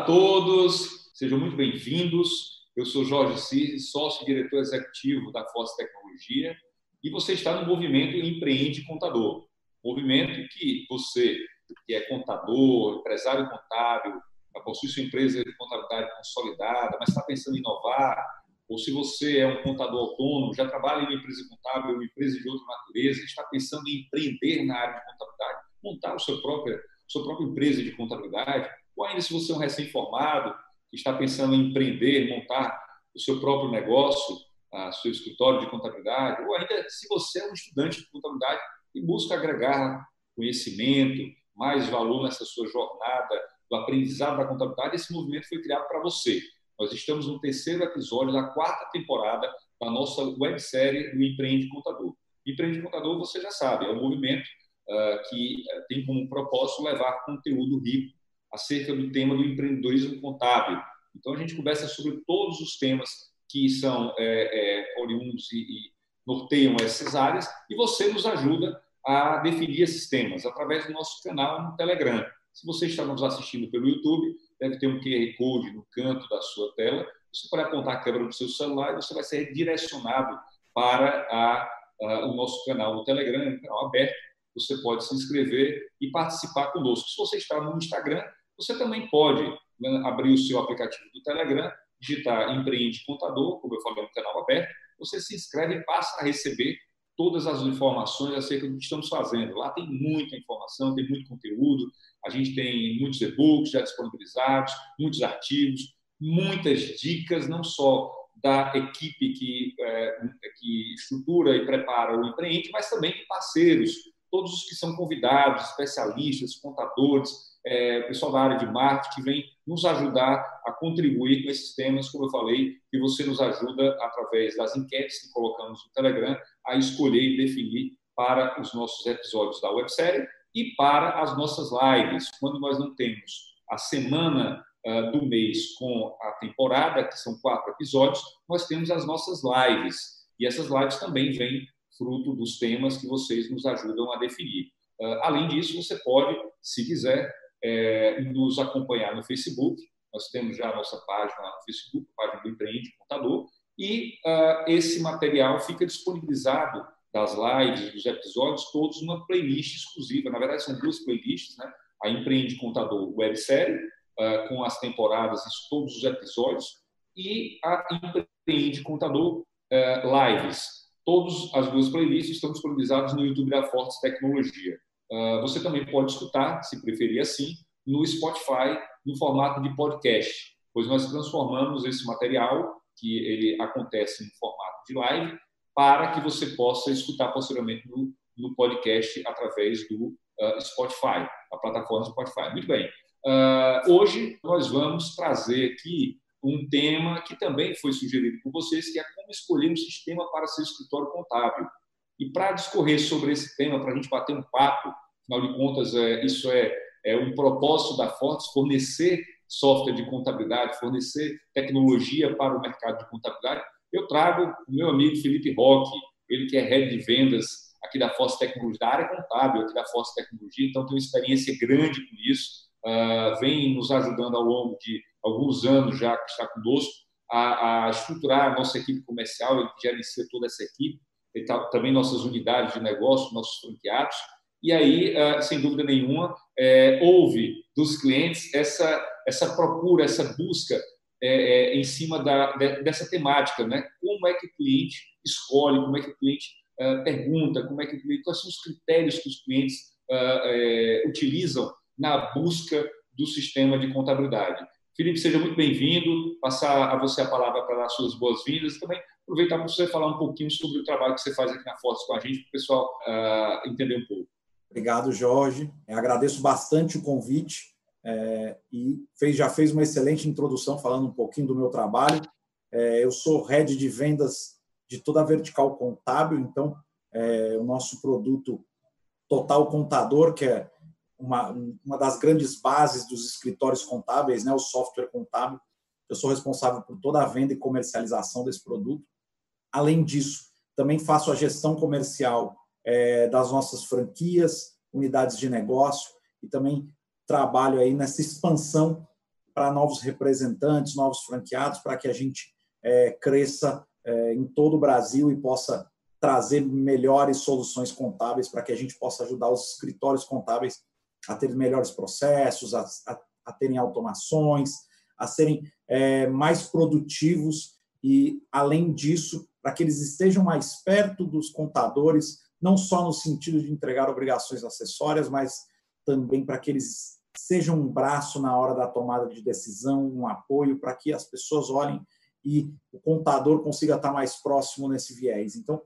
Olá a todos, sejam muito bem-vindos. Eu sou Jorge Cis, sócio-diretor executivo da Força Tecnologia, e você está no movimento Empreende Contador. Movimento que você, que é contador, empresário contábil, possui sua empresa de contabilidade consolidada, mas está pensando em inovar, ou se você é um contador autônomo, já trabalha em uma empresa contábil, uma empresa de outra natureza, está pensando em empreender na área de contabilidade, montar a sua própria, sua própria empresa de contabilidade, ou ainda se você é um recém-formado que está pensando em empreender, montar o seu próprio negócio, o seu escritório de contabilidade, ou ainda se você é um estudante de contabilidade e busca agregar conhecimento, mais valor nessa sua jornada do aprendizado da contabilidade, esse movimento foi criado para você. Nós estamos no terceiro episódio da quarta temporada da nossa websérie do Empreende Contador. Empreende Contador, você já sabe, é um movimento uh, que tem como propósito levar conteúdo rico acerca do tema do empreendedorismo contábil. Então, a gente conversa sobre todos os temas que são é, é, oriundos e, e norteiam essas áreas, e você nos ajuda a definir esses temas através do nosso canal no Telegram. Se você está nos assistindo pelo YouTube, deve ter um QR Code no canto da sua tela. Você pode apontar a câmera do seu celular e você vai ser direcionado para a, a, o nosso canal no Telegram, um canal aberto. Você pode se inscrever e participar conosco. Se você está no Instagram, você também pode né, abrir o seu aplicativo do Telegram, digitar Empreende Contador, como eu falei, no canal aberto, você se inscreve e passa a receber todas as informações acerca do que estamos fazendo. Lá tem muita informação, tem muito conteúdo, a gente tem muitos e-books já disponibilizados, muitos artigos, muitas dicas, não só da equipe que, é, que estrutura e prepara o empreende, mas também de parceiros, todos os que são convidados, especialistas, contadores, é, pessoal da área de marketing vem nos ajudar a contribuir com esses temas, como eu falei, que você nos ajuda através das enquetes que colocamos no Telegram a escolher e definir para os nossos episódios da websérie e para as nossas lives, quando nós não temos a semana uh, do mês com a temporada, que são quatro episódios, nós temos as nossas lives. E essas lives também vêm fruto dos temas que vocês nos ajudam a definir. Uh, além disso, você pode, se quiser, é, nos acompanhar no Facebook. Nós temos já a nossa página no Facebook, a página do Empreende Contador, e uh, esse material fica disponibilizado das lives, dos episódios, todos numa playlist exclusiva. Na verdade, são duas playlists, né? A Empreende Contador websérie, uh, com as temporadas e todos os episódios, e a Empreende Contador Lives. Todas as duas playlists estão disponibilizadas no YouTube da Fortes Tecnologia. Uh, você também pode escutar, se preferir assim, no Spotify, no formato de podcast, pois nós transformamos esse material, que ele acontece no formato de live, para que você possa escutar posteriormente no, no podcast através do uh, Spotify, a plataforma Spotify. Muito bem. Uh, hoje nós vamos trazer aqui um tema que também foi sugerido por vocês, que é como escolher um sistema para seu escritório contábil. E para discorrer sobre esse tema, para a gente bater um papo, afinal de contas, é, isso é, é um propósito da Fortes, fornecer software de contabilidade, fornecer tecnologia para o mercado de contabilidade, eu trago o meu amigo Felipe Roque, ele que é head de vendas aqui da Force Tecnologia, da área contábil aqui da Force Tecnologia, então tem uma experiência grande com isso, uh, vem nos ajudando ao longo de alguns anos já que está conosco a, a estruturar a nossa equipe comercial, ele gerencia toda essa equipe, tá, também nossas unidades de negócio, nossos franqueados, e aí, uh, sem dúvida nenhuma, é, houve dos clientes essa, essa procura, essa busca é, é, em cima da, de, dessa temática, né? Como é que o cliente escolhe, como é que o cliente uh, pergunta, como é que o cliente, quais são os critérios que os clientes uh, utilizam na busca do sistema de contabilidade. Felipe, seja muito bem-vindo. Passar a você a palavra para dar as suas boas-vindas e também aproveitar para você falar um pouquinho sobre o trabalho que você faz aqui na Fortes com a gente, para o pessoal uh, entender um pouco. Obrigado, Jorge. Eu agradeço bastante o convite é, e fez, já fez uma excelente introdução falando um pouquinho do meu trabalho. É, eu sou head de vendas de toda a vertical contábil, então é, o nosso produto Total Contador, que é uma, uma das grandes bases dos escritórios contábeis, né, o software contábil. Eu sou responsável por toda a venda e comercialização desse produto. Além disso, também faço a gestão comercial é, das nossas franquias, unidades de negócio e também trabalho aí nessa expansão para novos representantes, novos franqueados, para que a gente é, cresça é, em todo o Brasil e possa trazer melhores soluções contábeis para que a gente possa ajudar os escritórios contábeis a ter melhores processos, a, a, a terem automações, a serem é, mais produtivos e, além disso, para que eles estejam mais perto dos contadores, não só no sentido de entregar obrigações acessórias, mas também para que eles sejam um braço na hora da tomada de decisão, um apoio para que as pessoas olhem e o contador consiga estar mais próximo nesse viés. Então,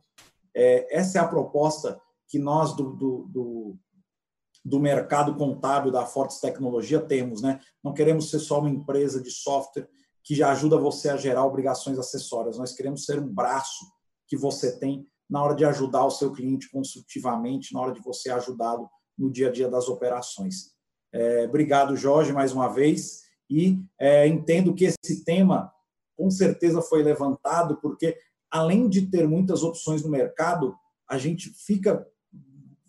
é, essa é a proposta que nós do, do, do, do mercado contábil da Fortes Tecnologia temos. Né? Não queremos ser só uma empresa de software que já ajuda você a gerar obrigações acessórias. Nós queremos ser um braço que você tem na hora de ajudar o seu cliente consultivamente, na hora de você ajudá-lo no dia a dia das operações. É, obrigado, Jorge, mais uma vez. E é, entendo que esse tema, com certeza, foi levantado, porque, além de ter muitas opções no mercado, a gente fica,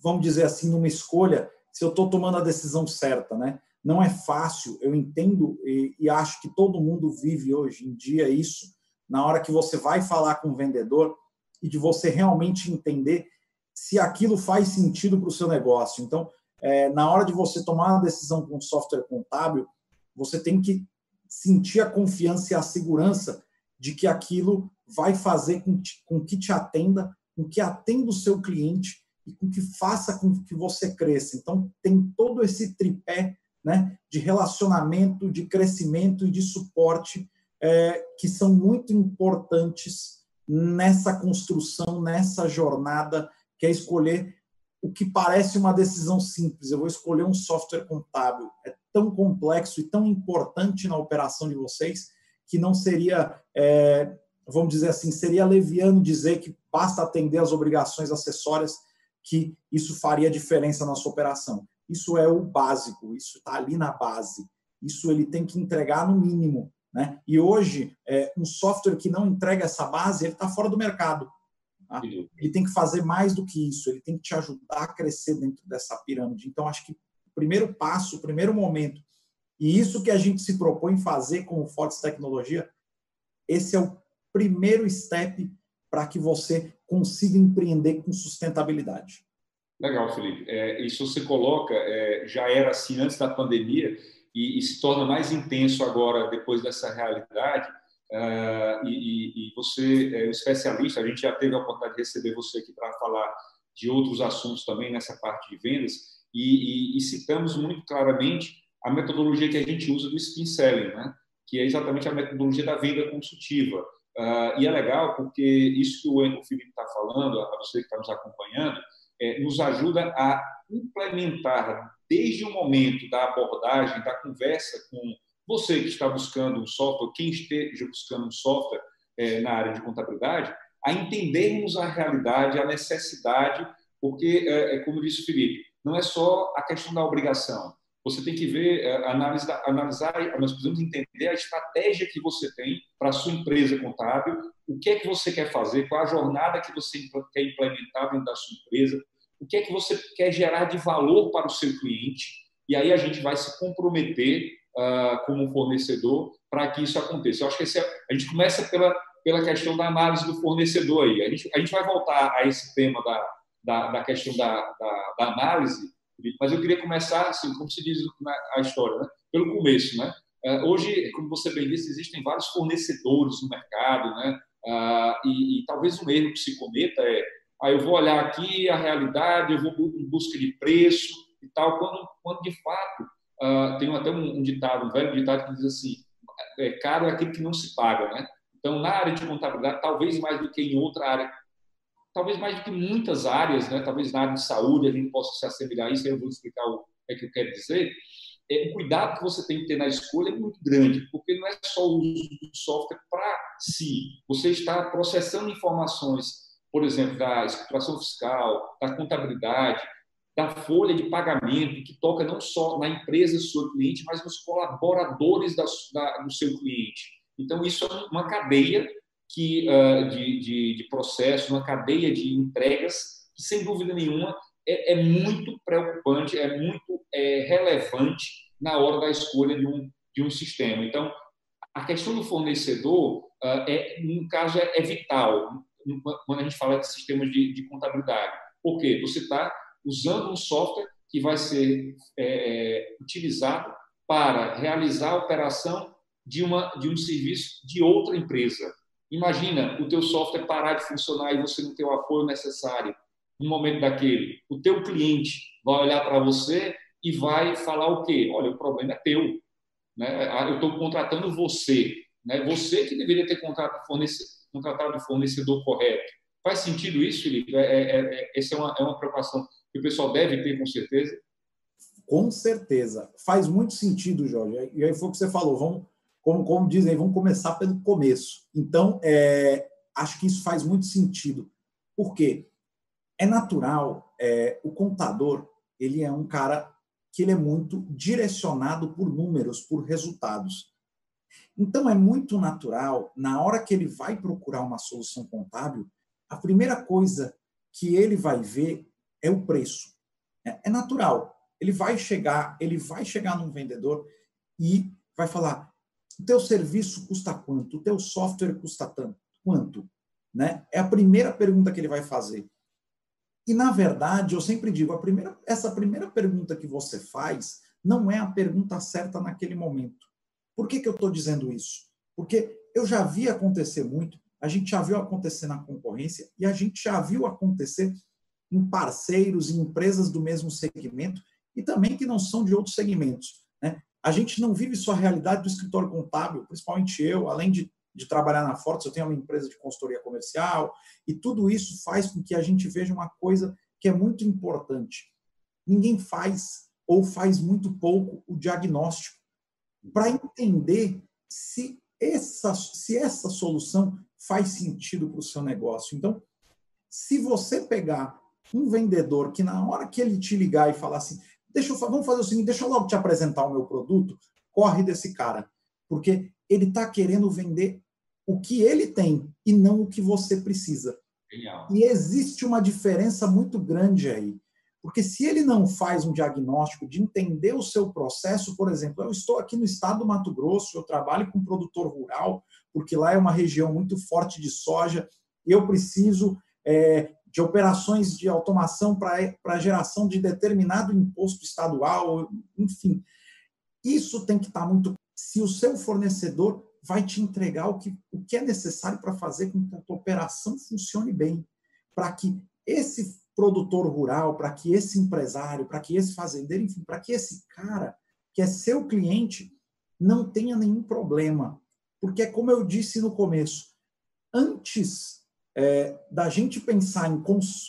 vamos dizer assim, numa escolha se eu estou tomando a decisão certa, né? Não é fácil, eu entendo e, e, acho que todo mundo vive hoje em dia isso, na hora que você vai falar com o vendedor e de você realmente entender se aquilo faz sentido para o seu negócio. Então, é, na hora de você tomar uma decisão com software contábil, você tem que sentir a confiança e a segurança de que aquilo vai fazer com, com que te atenda, com que atenda o seu cliente e com que faça com que você cresça. Então, tem todo esse tripé né, de relacionamento, de crescimento e de suporte é, que são muito importantes nessa construção, nessa jornada, que é escolher o que parece uma decisão simples. Eu vou escolher um software contábil. É tão complexo e tão importante na operação de vocês que não seria, é, vamos dizer assim, seria leviano dizer que basta atender as obrigações acessórias que isso faria diferença na sua operação. Isso é o básico, isso está ali na base. Isso ele tem que entregar no mínimo. Né? E hoje, é, um software que não entrega essa base, ele está fora do mercado. Tá? Ele tem que fazer mais do que isso, ele tem que te ajudar a crescer dentro dessa pirâmide. Então, acho que o primeiro passo, o primeiro momento, e isso que a gente se propõe fazer com o Fortes Tecnologia, esse é o primeiro step para que você consiga empreender com sustentabilidade. Legal, Felipe. É, isso você coloca, é, já era assim antes da pandemia e, e, se torna mais intenso agora depois dessa realidade. Uh, e, e, você é um especialista, a gente já teve a oportunidade de receber você aqui para falar de outros assuntos também nessa parte de vendas e, e, citamos muito claramente a metodologia que a gente usa do spin selling, né? que é exatamente a metodologia da venda consultiva. Uh, e é legal porque isso que o Felipe está falando, a você que está nos acompanhando, é, nos ajuda a implementar desde o momento da abordagem, da conversa com você que está buscando um software, quem esteja buscando um software é, na área de contabilidade, a entendermos a realidade, a necessidade, porque, é, é como disse o Felipe, não é só a questão da obrigação. Você tem que ver, é, analisar, analisar, nós precisamos entender a estratégia que você tem para a sua empresa contábil, o que é que você quer fazer, qual a jornada que você quer implementar dentro da sua empresa, o que é que você quer gerar de valor para o seu cliente, e aí a gente vai se comprometer uh, como fornecedor para que isso aconteça. Eu acho que é, a gente começa pela, pela questão da análise do fornecedor aí. A gente, a gente vai voltar a esse tema da, da, da questão da, da, da, análise, mas eu queria começar, assim, como se diz a história, né? pelo começo. Né? Uh, hoje, como você bem disse, existem vários fornecedores no mercado, né? Uh, e, e, talvez um erro que se cometa é aí eu vou olhar aqui a realidade, eu vou em busca de preço e tal, quando, quando de fato, uh, tem até um, um, ditado, um velho ditado que diz assim, é, caro é aquilo que não se paga, né? Então, na área de contabilidade, talvez mais do que em outra área, talvez mais do que muitas áreas, né? talvez na área de saúde a gente possa se assemelhar a isso, eu vou explicar o que, é que eu quero dizer, é, o cuidado que você tem que ter na escolha é muito grande, porque não é só o uso do software para si. Você está processando informações por exemplo, da escrituração fiscal, da contabilidade, da folha de pagamento, que toca não só na empresa do seu cliente, mas nos colaboradores da, da, do seu cliente. Então, isso é uma cadeia que, uh, de, de, de uma cadeia de entregas, que, sem dúvida nenhuma, é, é muito preocupante, é muito é, relevante na hora da escolha de um, de um sistema. Então, a questão do fornecedor, uh, é, no caso, é, é, vital quando a gente fala de sistemas de, de contabilidade. Por quê? Você está usando um software que vai ser é, é, utilizado para realizar a operação de, uma, de um serviço de outra empresa. Imagina o teu software parar de funcionar e você não ter o apoio necessário no momento daquele. O teu cliente vai olhar para você e vai falar o quê? Olha, o problema é teu. Né? Ah, eu estou contratando você. Né? Você que deveria ter contratado, fornecedor, contratado o fornecedor correto. Faz sentido isso, Felipe? É, é, é, essa é uma, é uma preocupação que o pessoal deve ter, com certeza? Com certeza. Faz muito sentido, Jorge. E aí foi o que você falou. Vamos, como, como dizem, vamos começar pelo começo. Então, é, acho que isso faz muito sentido. Por quê? É natural, é, o contador, ele é um cara que ele é muito direcionado por números, por resultados. Então, é muito natural, na hora que ele vai procurar uma solução contábil, a primeira coisa que ele vai ver é o preço. É, é natural. Ele vai chegar, ele vai chegar num vendedor e vai falar: o teu serviço custa quanto? O teu software custa tanto? Quanto? Né? É a primeira pergunta que ele vai fazer. E, na verdade, eu sempre digo, primeira, essa primeira pergunta que você faz não é a pergunta certa naquele momento. Por que, que eu estou dizendo isso? Porque eu já vi acontecer muito, a gente já viu acontecer na concorrência e a gente já viu acontecer em parceiros, em empresas do mesmo segmento e também que não são de outros segmentos. Né? A gente não vive só a realidade do escritório contábil, principalmente eu, além de de trabalhar na Fortes, eu tenho uma empresa de consultoria comercial, e tudo isso faz com que a gente veja uma coisa que é muito importante. Ninguém faz ou faz muito pouco o diagnóstico para entender se essa, se essa solução faz sentido para o seu negócio. Então, se você pegar um vendedor que na hora que ele te ligar e falar assim, deixa eu, vamos fazer o seguinte, deixa eu logo te apresentar o meu produto, corre desse cara, porque ele está querendo vender o que ele tem e não o que você precisa. Genial. E existe uma diferença muito grande aí. Porque se ele não faz um diagnóstico de entender o seu processo, por exemplo, eu estou aqui no estado do Mato Grosso, eu trabalho com produtor rural, porque lá é uma região muito forte de soja, eu preciso é, de operações de automação para geração de determinado imposto estadual, enfim. Isso tem que estar muito. Se o seu fornecedor vai te entregar o que, o que é necessário para fazer com que a tua operação funcione bem, para que esse produtor rural, para que esse empresário, para que esse fazendeiro, enfim, para que esse cara que é seu cliente não tenha nenhum problema. Porque, como eu disse no começo, antes é, da gente pensar em,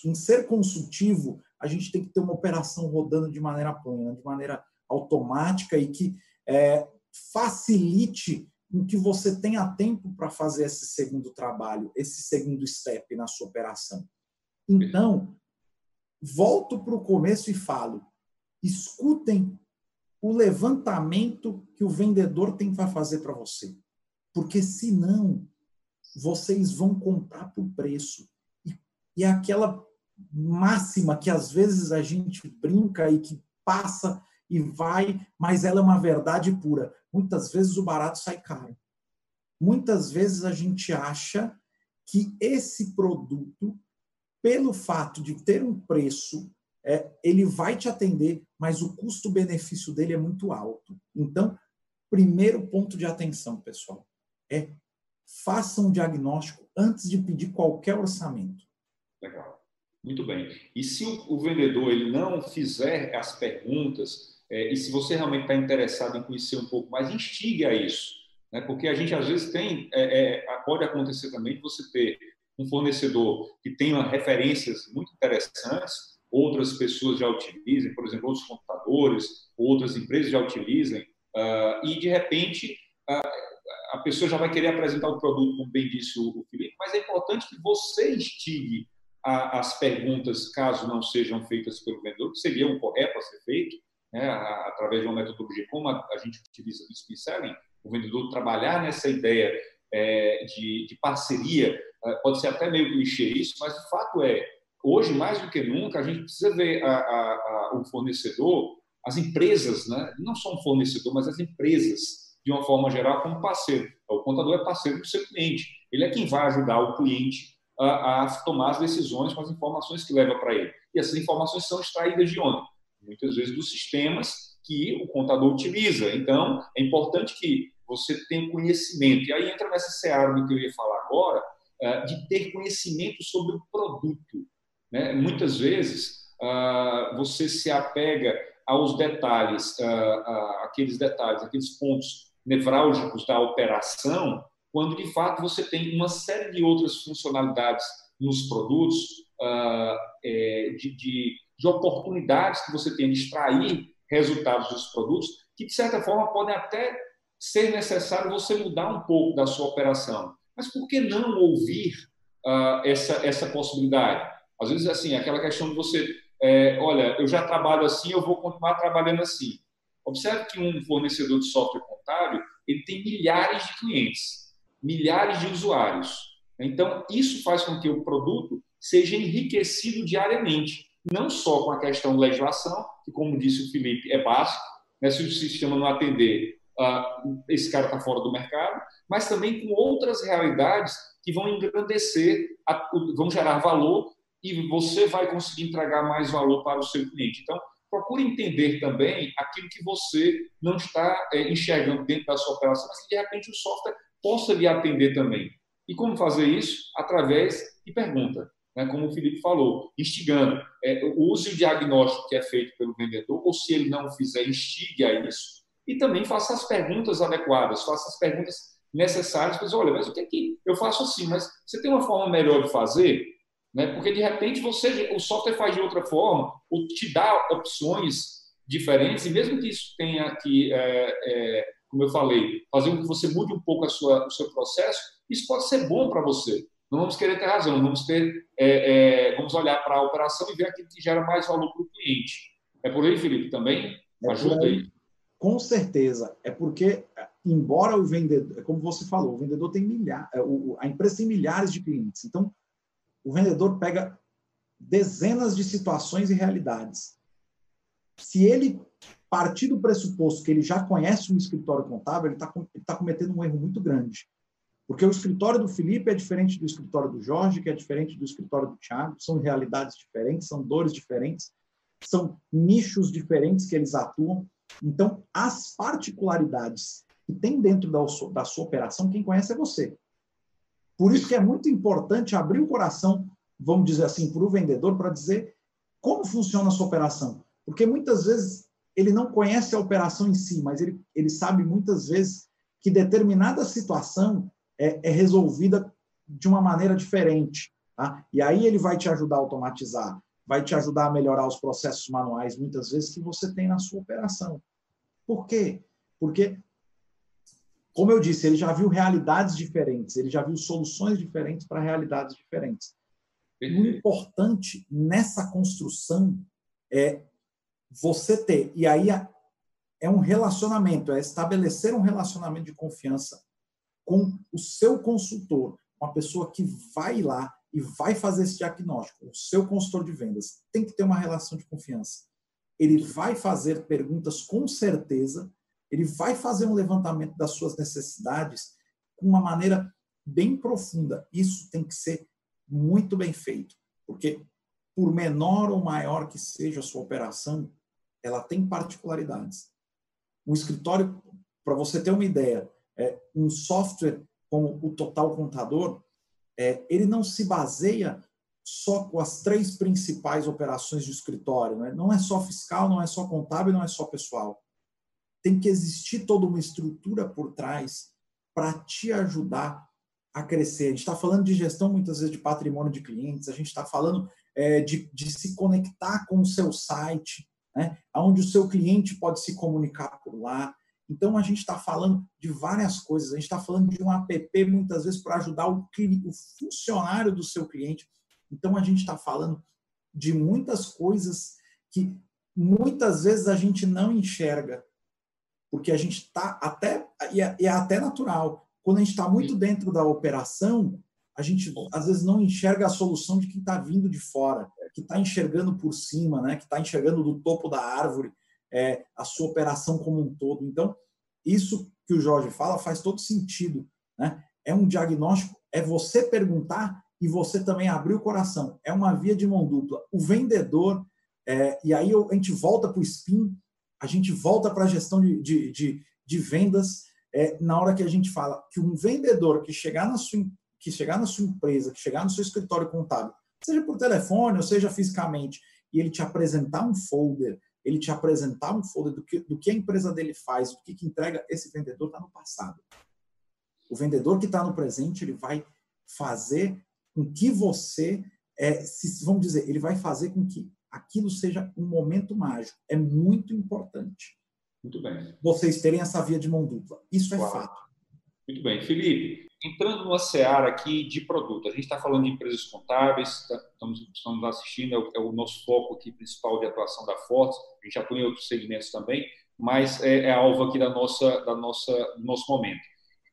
em ser consultivo, a gente tem que ter uma operação rodando de maneira plena, de maneira automática e que é, facilite em que você tenha tempo para fazer esse segundo trabalho, esse segundo step na sua operação. Então, volto para o começo e falo: escutem o levantamento que o vendedor tem para fazer para você. Porque senão, vocês vão comprar por preço. E, é aquela máxima que às vezes a gente brinca e que passa e vai, mas ela é uma verdade pura. Muitas vezes o barato sai caro. Muitas vezes a gente acha que esse produto, pelo fato de ter um preço, é, ele vai te atender, mas o custo-benefício dele é muito alto. Então, primeiro ponto de atenção, pessoal, é faça um diagnóstico antes de pedir qualquer orçamento. Legal. Muito bem. E se o vendedor ele não fizer as perguntas é, e se você realmente está interessado em conhecer um pouco mais, instigue a isso. Né? Porque a gente, às vezes, tem. É, é, pode acontecer também de você ter um fornecedor que tenha referências muito interessantes, outras pessoas já utilizem, por exemplo, outros computadores, outras empresas já utilizem, uh, e de repente uh, a pessoa já vai querer apresentar o produto, como bem disse o, Felipe, mas é importante que você instigue a, as perguntas, caso não sejam feitas pelo vendedor, que seria o correto a ser feito, né, através de uma metodologia como a, a gente utiliza no Speed Selling, o vendedor trabalhar nessa ideia é, de, de, parceria, é, pode ser até meio clichê isso, mas o fato é, hoje mais do que nunca, a gente precisa ver a, o fornecedor, as empresas, né, não só um fornecedor, mas as empresas de uma forma geral, como parceiro. O contador é parceiro do seu cliente. Ele é quem vai ajudar o cliente a, a tomar as decisões com as informações que leva para ele. E essas informações são extraídas de onde? Muitas vezes dos sistemas que o contador utiliza. Então, é importante que você tenha conhecimento. E aí entra nessa seara do que eu ia falar agora, eh, de ter conhecimento sobre o produto. Né? Muitas vezes, você se apega aos detalhes, aqueles detalhes, aqueles pontos nevrálgicos da operação, quando de fato você tem uma série de outras funcionalidades nos produtos, é, de, de, de oportunidades que você tem de extrair resultados dos produtos, que de certa forma podem até ser necessário você mudar um pouco da sua operação. Mas por que não ouvir essa, essa possibilidade? Às vezes, assim, aquela questão de você é, olha, eu já trabalho assim, eu vou continuar trabalhando assim. Observe que um fornecedor de software contábil ele tem milhares de clientes, milhares de usuários. Então, isso faz com que o produto seja enriquecido diariamente, não só com a questão de legislação, que, como disse o Felipe, é básico, né? se o sistema não atender, uh, esse cara está fora do mercado, mas também com outras realidades que vão engrandecer, vão gerar valor e você vai conseguir entregar mais valor para o seu cliente. Então, procure entender também aquilo que você não está é, enxergando dentro da sua operação, mas que de repente o software possa lhe atender também. E como fazer isso? Através de pergunta, né? como o Felipe falou, instigando. É, use o diagnóstico que é feito pelo vendedor, ou se ele não fizer, instigue a isso. E também faça as perguntas adequadas, faça as perguntas necessárias. Mas, olha, mas o que é que eu faço assim? Mas você tem uma forma melhor de fazer? Né? Porque de repente você, o software faz de outra forma, ou te dá opções diferentes, e mesmo que isso tenha que, é, é, como eu falei, fazer com que você mude um pouco a sua, o seu processo, isso pode ser bom para você. Não vamos querer ter razão, vamos ter, é, é vamos olhar para a operação e ver aquilo que gera mais valor para o cliente. É por aí, Felipe, também? É Ajuda aí. Com certeza. É porque, embora o vendedor, como você falou, o vendedor tem milhares, é, a empresa tem milhares de clientes. Então, o vendedor pega dezenas de situações e realidades. Se ele partir do pressuposto que ele já conhece um escritório contábil, ele está tá cometendo um erro muito grande. Porque o escritório do Felipe é diferente do escritório do Jorge, que é diferente do escritório do Thiago, são realidades diferentes, são dores diferentes, são nichos diferentes que eles atuam. Então, as particularidades que tem dentro da, da sua operação, quem conhece é você. Por isso que é muito importante abrir o coração, vamos dizer assim, para o vendedor, para dizer como funciona a sua operação. Porque muitas vezes ele não conhece a operação em si, mas ele, ele sabe muitas vezes que determinada situação é, é resolvida de uma maneira diferente. Tá? E aí ele vai te ajudar a automatizar, vai te ajudar a melhorar os processos manuais, muitas vezes, que você tem na sua operação. Por quê? Porque como eu disse, ele já viu realidades diferentes, ele já viu soluções diferentes para realidades diferentes. O importante nessa construção é você ter, e aí é um relacionamento, é estabelecer um relacionamento de confiança com o seu consultor, uma pessoa que vai lá e vai fazer esse diagnóstico, o seu consultor de vendas. Tem que ter uma relação de confiança. Ele vai fazer perguntas com certeza ele vai fazer um levantamento das suas necessidades com uma maneira bem profunda. Isso tem que ser muito bem feito, porque por menor ou maior que seja a sua operação, ela tem particularidades. Um escritório, para você ter uma ideia, é, um software como o Total Contador, é, ele não se baseia só com as três principais operações de escritório. Né? Não é só fiscal, não é só contábil, não é só pessoal tem que existir toda uma estrutura por trás para te ajudar a crescer. A gente está falando de gestão, muitas vezes, de patrimônio de clientes, a gente está falando é, de, de se conectar com o seu site, né, onde o seu cliente pode se comunicar por lá. Então, a gente está falando de várias coisas. A gente está falando de um app, muitas vezes, para ajudar o, o funcionário do seu cliente. Então, a gente está falando de muitas coisas que muitas vezes a gente não enxerga, porque a gente está até e é, é, até natural. Quando a gente está muito dentro da operação, a gente às vezes não enxerga a solução de quem está vindo de fora, que está enxergando por cima, né? Que está enxergando do topo da árvore é, a sua operação como um todo. Então isso que o Jorge fala faz todo sentido. Né? É um diagnóstico, é você perguntar e você também abrir o coração. É uma via de mão dupla. O vendedor, é, e aí a gente volta para o SPIN, a gente volta para a gestão de, de, de, de vendas, é, na hora que a gente fala que um vendedor que chegar na sua, que chegar na sua empresa, que chegar no seu escritório contábil, seja por telefone ou seja fisicamente, e ele te apresentar um folder, ele te apresentar um folder do que, do que a empresa dele faz, do que, que entrega, esse vendedor está no passado. O vendedor que está no presente, ele vai fazer com que você, é, se, vamos dizer, ele vai fazer com que aquilo seja um momento mágico. É muito importante. Muito bem. Vocês terem essa via de mão dupla. Isso é claro. fato. Muito bem. Felipe, entrando numa seara aqui de produto, a gente está falando de empresas contábeis, tá, estamos, estamos assistindo, é o, é o, nosso foco aqui principal de atuação da Fortes, a gente atua em outros segmentos também, mas é, é alvo aqui da nossa, da nossa, do nosso momento.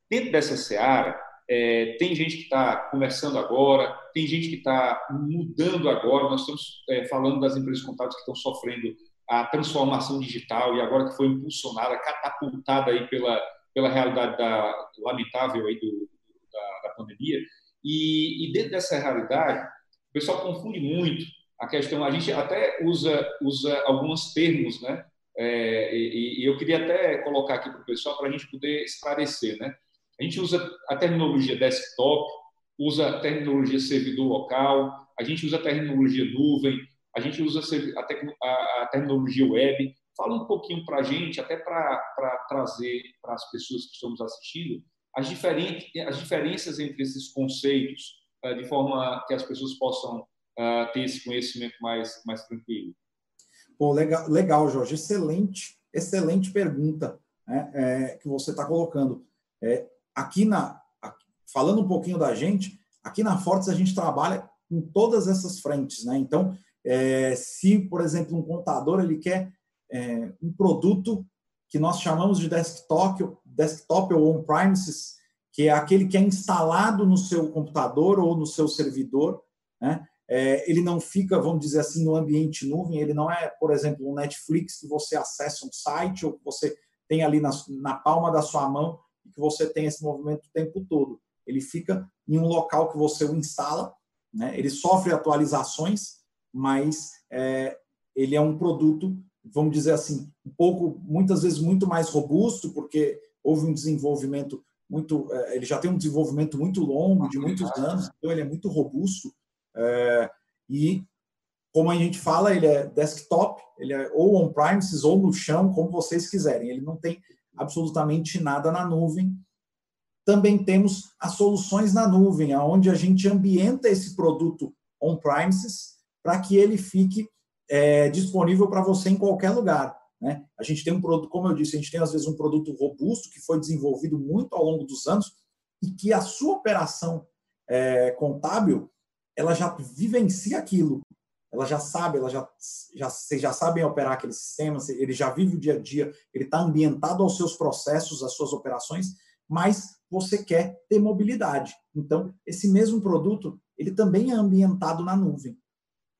Dentro dessa seara, é, tem gente que está conversando agora, tem gente que está mudando agora. Nós estamos é, falando das empresas contábeis que estão sofrendo a transformação digital e agora que foi impulsionada, catapultada aí pela, pela realidade da, lamentável aí do, da, da pandemia. E, e, dentro dessa realidade, o pessoal confunde muito a questão. A gente até usa, usa alguns termos, né? É, e, e, eu queria até colocar aqui para o pessoal para a gente poder esclarecer, né? A gente usa a terminologia desktop, usa a terminologia servidor local, a gente usa a terminologia nuvem, a gente usa a, tec a, a terminologia web. Fala um pouquinho para a gente, até para trazer para as pessoas que estamos assistindo, as, diferentes, as diferenças entre esses conceitos, uh, de forma que as pessoas possam uh, ter esse conhecimento mais, mais tranquilo. Pô, legal, legal, Jorge. Excelente, excelente pergunta né, é, que você está colocando. É, aqui na, falando um pouquinho da gente, aqui na Fortes a gente trabalha em todas essas frentes, né? Então, é, se, por exemplo, um contador ele quer é, um produto que nós chamamos de desktop, desktop ou on-premises, que é aquele que é instalado no seu computador ou no seu servidor, né? É, ele não fica, vamos dizer assim, no ambiente nuvem, ele não é, por exemplo, um Netflix que você acessa um site ou que você tem ali na, na palma da sua mão e que você tem esse movimento o tempo todo. Ele fica em um local que você o instala, né? ele sofre atualizações, mas é, ele é um produto, vamos dizer assim, um pouco, muitas vezes muito mais robusto, porque houve um desenvolvimento muito, é, ele já tem um desenvolvimento muito longo, de muitos anos, então ele é muito robusto. É, e como a gente fala, ele é desktop, ele é ou on-premises ou no chão, como vocês quiserem. Ele não tem absolutamente nada na nuvem. Também temos as soluções na nuvem, aonde a gente ambienta esse produto on-premises para que ele fique é, disponível para você em qualquer lugar. Né? A gente tem um produto, como eu disse, a gente tem às vezes um produto robusto que foi desenvolvido muito ao longo dos anos e que a sua operação é, contábil ela já vivencia aquilo ela já sabe, ela já, já, vocês já sabem operar aquele sistema, ele já vive o dia a dia, ele está ambientado aos seus processos, às suas operações, mas você quer ter mobilidade. Então, esse mesmo produto, ele também é ambientado na nuvem.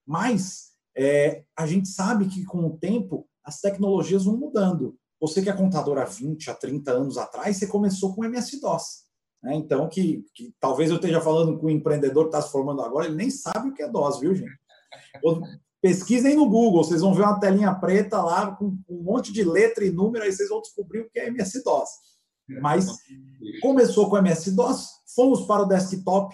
Mas é, a gente sabe que com o tempo as tecnologias vão mudando. Você que é contador há 20, há 30 anos atrás, você começou com MS-DOS. Né? Então, que, que talvez eu esteja falando com o empreendedor que está se formando agora, ele nem sabe o que é DOS, viu, gente? Pesquisem no Google, vocês vão ver uma telinha preta lá com um monte de letra e número, aí vocês vão descobrir o que é MS-DOS. Mas começou com MS-DOS, fomos para o desktop,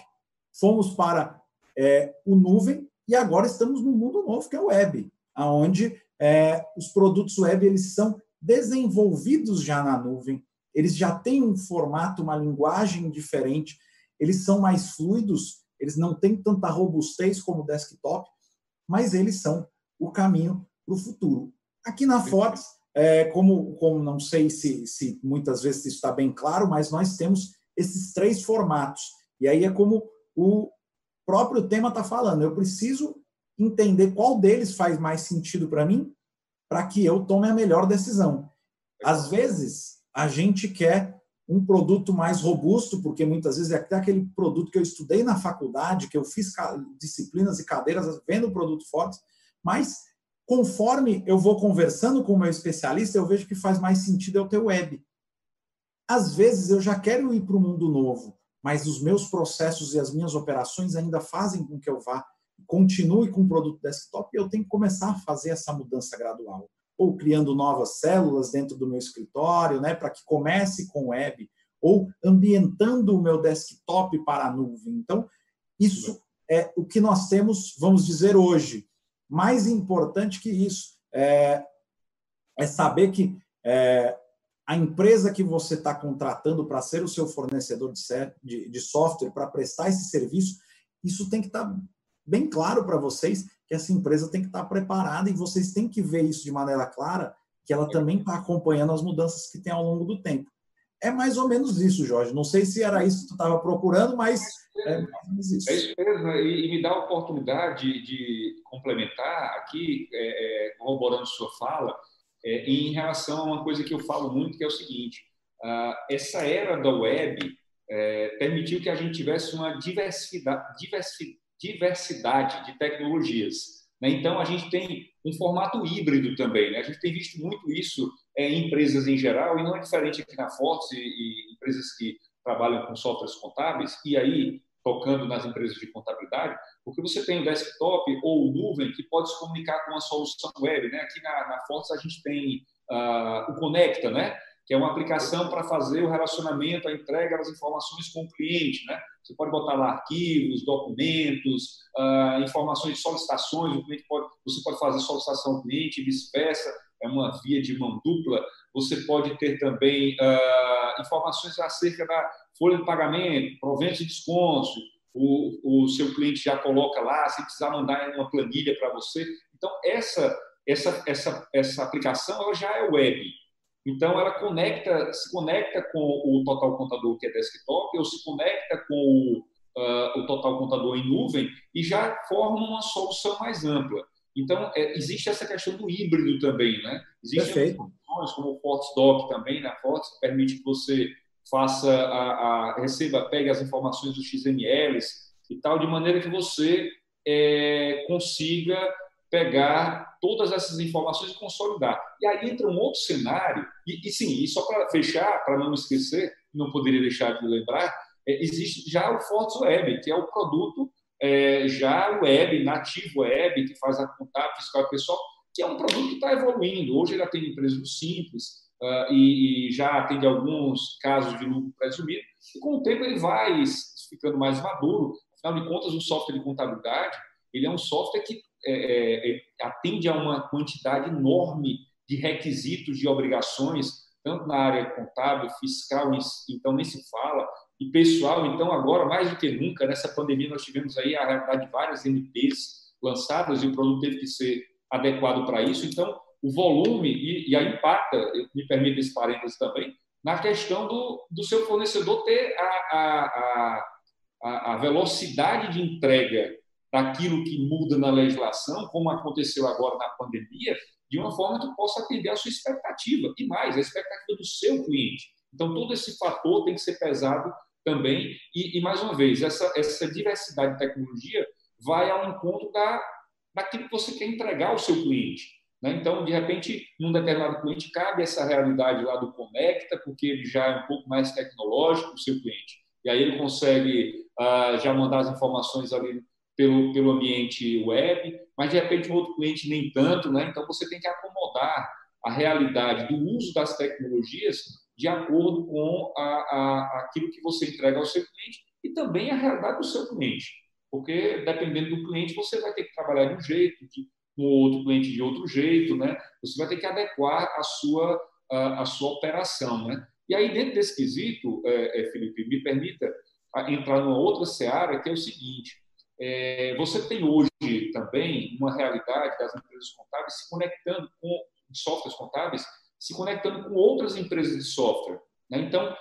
fomos para é, o nuvem e agora estamos num mundo novo que é o web, aonde é, os produtos web eles são desenvolvidos já na nuvem, eles já têm um formato, uma linguagem diferente, eles são mais fluidos, eles não têm tanta robustez como o desktop, mas eles são o caminho para o futuro. Aqui na Fortes, é, como, como não sei se, se muitas vezes isso está bem claro, mas nós temos esses três formatos. E aí é como o próprio tema está falando. Eu preciso entender qual deles faz mais sentido para mim, para que eu tome a melhor decisão. Às vezes, a gente quer um produto mais robusto, porque muitas vezes é até aquele produto que eu estudei na faculdade, que eu fiz disciplinas e cadeiras vendo produto forte, mas conforme eu vou conversando com o meu especialista, eu vejo que faz mais sentido eu ter web. às vezes eu já quero ir para o mundo novo, mas os meus processos e as minhas operações ainda fazem com que eu vá continue com o produto desktop e eu tenho que começar a fazer essa mudança gradual. Ou criando novas células dentro do meu escritório, né, para que comece com web, ou ambientando o meu desktop para a nuvem. Então, isso é o que nós temos, vamos dizer, hoje. Mais importante que isso é, é saber que é, a empresa que você está contratando para ser o seu fornecedor de, de, de software, para prestar esse serviço, isso tem que estar tá bem claro para vocês que essa empresa tem que estar preparada e vocês têm que ver isso de maneira clara, que ela também está acompanhando as mudanças que tem ao longo do tempo. É mais ou menos isso, Jorge. Não sei se era isso que tu estava procurando, mas é mais ou menos isso. É isso mesmo, e, e me dá a oportunidade de complementar aqui, é, é, corroborando sua fala, é, em relação a uma coisa que eu falo muito, que é o seguinte: uh, essa era da web é, permitiu que a gente tivesse uma diversidade, diversidade, diversidade de tecnologias. Né? Então, a gente tem um formato híbrido também. Né? A gente tem visto muito isso é, em empresas em geral, e não é diferente aqui na Forte e, empresas que trabalham com softwares contábeis, e aí tocando nas empresas de contabilidade, porque você tem o desktop ou o nuvem que pode se comunicar com a solução web. Né? Aqui na, na a gente tem uh, o Conecta, né? que é uma aplicação para fazer o relacionamento, a entrega das informações com o cliente. Né? Você pode botar lá arquivos, documentos, uh, informações de solicitações, o cliente pode, você pode fazer solicitação ao cliente e vice-versa, é uma via de mão dupla. Você pode ter também uh, informações acerca da folha de pagamento, proventos e descontos, o, o seu cliente já coloca lá, se precisar mandar uma planilha para você. Então, essa, essa, essa, essa aplicação ela já é web. Então, ela conecta, se conecta com o Total Contador, que é desktop, ou se conecta com o, uh, o Total Contador em nuvem e já forma uma solução mais ampla. Então, é, existe essa questão do híbrido também, né? Existem funções como o Fortes Doc também, na né? Fortes, que permite que você faça a, a, receba, pegue as informações dos XMLs e tal, de maneira que você é, consiga pegar todas essas informações e consolidar. E aí entra um outro cenário, e, e sim, e só para fechar, para não esquecer, não poderia deixar de lembrar, é, existe já o Fortes Web, que é o produto é, já web, nativo web, que faz a contato fiscal pessoal, que é um produto que está evoluindo. Hoje ele atende empresas simples uh, e, e, já atende alguns casos de lucro presumido, e com o tempo ele vai ficando mais maduro. Afinal de contas, o software de contabilidade ele é um software que é, é, atende a uma quantidade enorme de requisitos, de obrigações, tanto na área contábil, fiscal, então nem se fala, e pessoal. Então, agora, mais do que nunca, nessa pandemia, nós tivemos aí a realidade de várias NPs lançadas e o produto teve que ser adequado para isso. Então, o volume, e, e aí impacta, me permite esse parênteses também, na questão do, do seu fornecedor ter a, a, a, a velocidade de entrega daquilo que muda na legislação, como aconteceu agora na pandemia, de uma forma que possa atender a sua expectativa, e mais, a expectativa do seu cliente. Então, todo esse fator tem que ser pesado também. E, e, mais uma vez, essa, essa diversidade de tecnologia vai ao encontro da, daquilo que você quer entregar ao seu cliente. Né? Então, de repente, num determinado cliente, cabe essa realidade lá do Conecta, porque ele já é um pouco mais tecnológico, o seu cliente. E aí ele consegue uh, já mandar as informações ali pelo, pelo ambiente web, mas de repente um outro cliente nem tanto, né? Então você tem que acomodar a realidade do uso das tecnologias de acordo com a, a, aquilo que você entrega ao seu cliente e também a realidade do seu cliente. Porque, dependendo do cliente, você vai ter que trabalhar de um jeito, com outro cliente de outro jeito, né? Você vai ter que adequar a sua, a, a sua operação, né? E aí, dentro desse quesito, é, é, Felipe, me permita entrar numa outra seara, que é o seguinte. É, você tem hoje também uma realidade das empresas contábeis se conectando com softwares contábeis se conectando com outras empresas de software. Né? Então,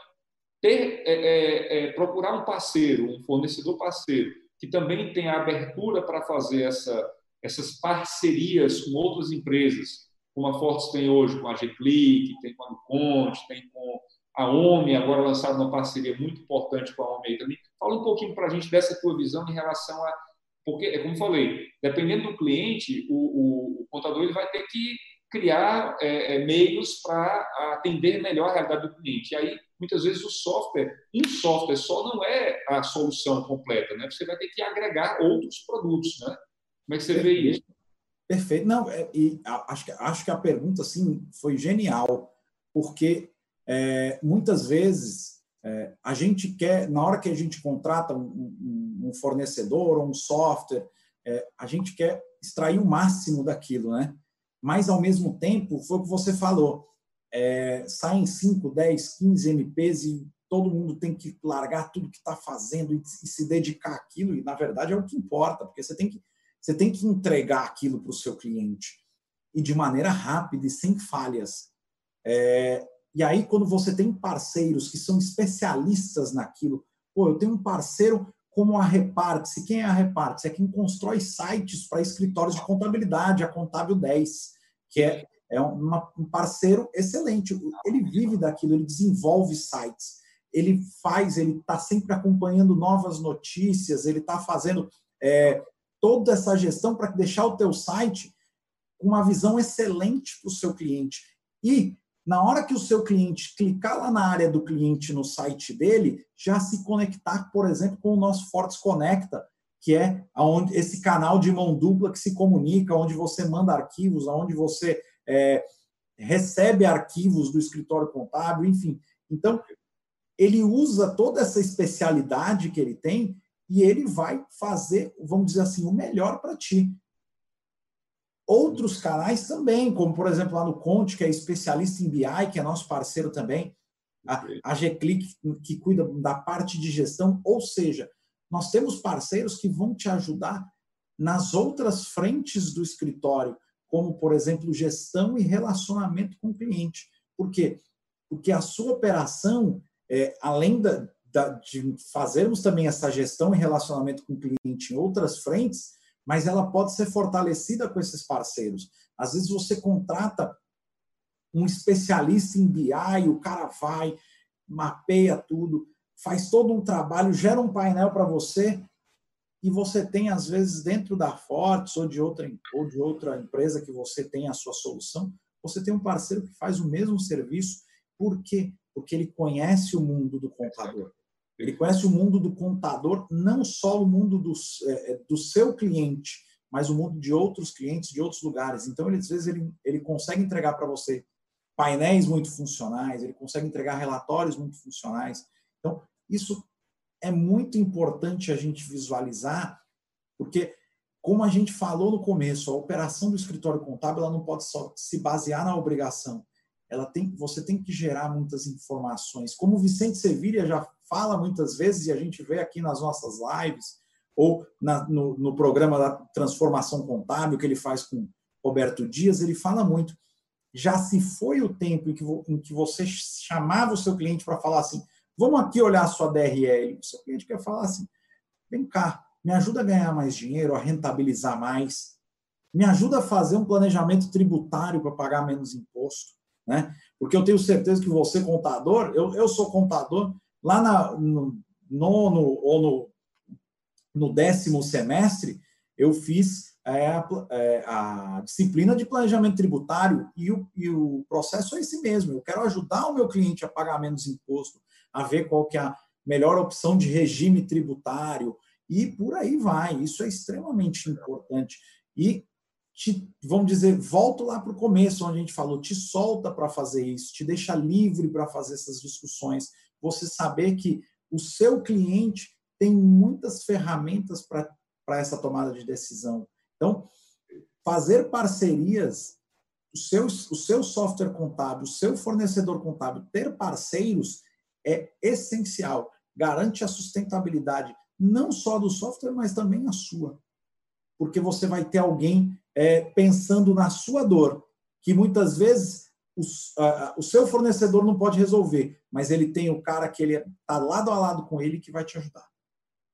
ter, é, é, é, procurar um parceiro, um fornecedor parceiro, que também tenha abertura para fazer essa, essas parcerias com outras empresas, como a Fortes tem hoje com a G-Click, tem com a Nuconte, tem com a OMI, agora lançada uma parceria muito importante com a OMI também. Fala um pouquinho para a gente dessa tua visão em relação a... Porque, é como falei, dependendo do cliente, o, o, o contador ele vai ter que criar é, é, meios para atender melhor a realidade do cliente. E aí muitas vezes o software, em software só não é a solução completa, né? Você vai ter que agregar outros produtos, né? Como é que você Perfeito. vê isso? Perfeito. Não, é, e acho que, acho que a pergunta assim, foi genial, porque é, muitas vezes é, a gente quer, na hora que a gente contrata um, um, um fornecedor ou um software, é, a gente quer extrair o máximo daquilo, né? Mas, ao mesmo tempo, foi o que você falou, é, saem 5, 10, 15 MPs e todo mundo tem que largar tudo que está fazendo e, e, se dedicar àquilo, e, na verdade, é o que importa, porque você tem que, você tem que entregar aquilo para o seu cliente, e de maneira rápida e sem falhas. É, e aí, quando você tem parceiros que são especialistas naquilo, pô, eu tenho um parceiro como a Reparte-se. Quem é a Reparte-se? É quem constrói sites para escritórios de contabilidade, a Contábil 10, que é, é uma, um parceiro excelente. Ele vive daquilo, ele desenvolve sites, ele faz, ele está sempre acompanhando novas notícias, ele está fazendo é, toda essa gestão para deixar o teu site com uma visão excelente para o seu cliente. E na hora que o seu cliente clicar lá na área do cliente no site dele, já se conectar, por exemplo, com o nosso Fortes Conecta, que é aonde, esse canal de mão dupla que se comunica, onde você manda arquivos, onde você é, recebe arquivos do escritório contábil, enfim. Então, ele usa toda essa especialidade que ele tem e ele vai fazer, vamos dizer assim, o melhor para ti. Outros canais também, como por exemplo lá no Conte, que é especialista em BI, que é nosso parceiro também, a, a Gclick, que cuida da parte de gestão, ou seja, nós temos parceiros que vão te ajudar nas outras frentes do escritório, como por exemplo gestão e relacionamento com o cliente. Por quê? Porque a sua operação, é, além da, da, de fazermos também essa gestão e relacionamento com o cliente em outras frentes, mas ela pode ser fortalecida com esses parceiros. Às vezes você contrata um especialista em BI, o cara vai, mapeia tudo, faz todo um trabalho, gera um painel para você e você tem às vezes dentro da Fortes ou de outra ou de outra empresa que você tem a sua solução, você tem um parceiro que faz o mesmo serviço, por quê? Porque ele conhece o mundo do contador. Ele conhece o mundo do contador, não só o mundo do, é, é, do seu cliente, mas o mundo de outros clientes de outros lugares. Então, ele, às vezes, ele, ele consegue entregar para você painéis muito funcionais, ele consegue entregar relatórios muito funcionais. Então, isso é muito importante a gente visualizar, porque, como a gente falou no começo, a operação do escritório contábil ela não pode só se basear na obrigação. Ela tem, você tem que gerar muitas informações. Como o Vicente Sevilha já fala muitas vezes, e a gente vê aqui nas nossas lives, ou na, no, no, programa da Transformação Contábil, que ele faz com Roberto Dias, ele fala muito. Já se foi o tempo em que, em que você chamava o seu cliente para falar assim: vamos aqui olhar a sua DRL. O seu cliente quer falar assim: vem cá, me ajuda a ganhar mais dinheiro, a rentabilizar mais, me ajuda a fazer um planejamento tributário para pagar menos imposto. Né? Porque eu tenho certeza que você, contador, eu, eu sou contador, Lá na, no nono ou no, no décimo semestre, eu fiz é, a, é, a, disciplina de planejamento tributário e o, e o processo é esse mesmo. Eu quero ajudar o meu cliente a pagar menos imposto, a ver qual que é a melhor opção de regime tributário e por aí vai. Isso é extremamente importante. E te, vamos dizer, volto lá para o começo, onde a gente falou, te solta para fazer isso, te deixa livre para fazer essas discussões, você saber que o seu cliente tem muitas ferramentas para essa tomada de decisão. Então, fazer parcerias, o seu, o seu software contábil, o seu fornecedor contábil, ter parceiros é essencial. Garante a sustentabilidade, não só do software, mas também a sua. Porque você vai ter alguém é, pensando na sua dor, que muitas vezes o, o seu fornecedor não pode resolver, mas ele tem o cara que ele está lado a lado com ele que vai te ajudar.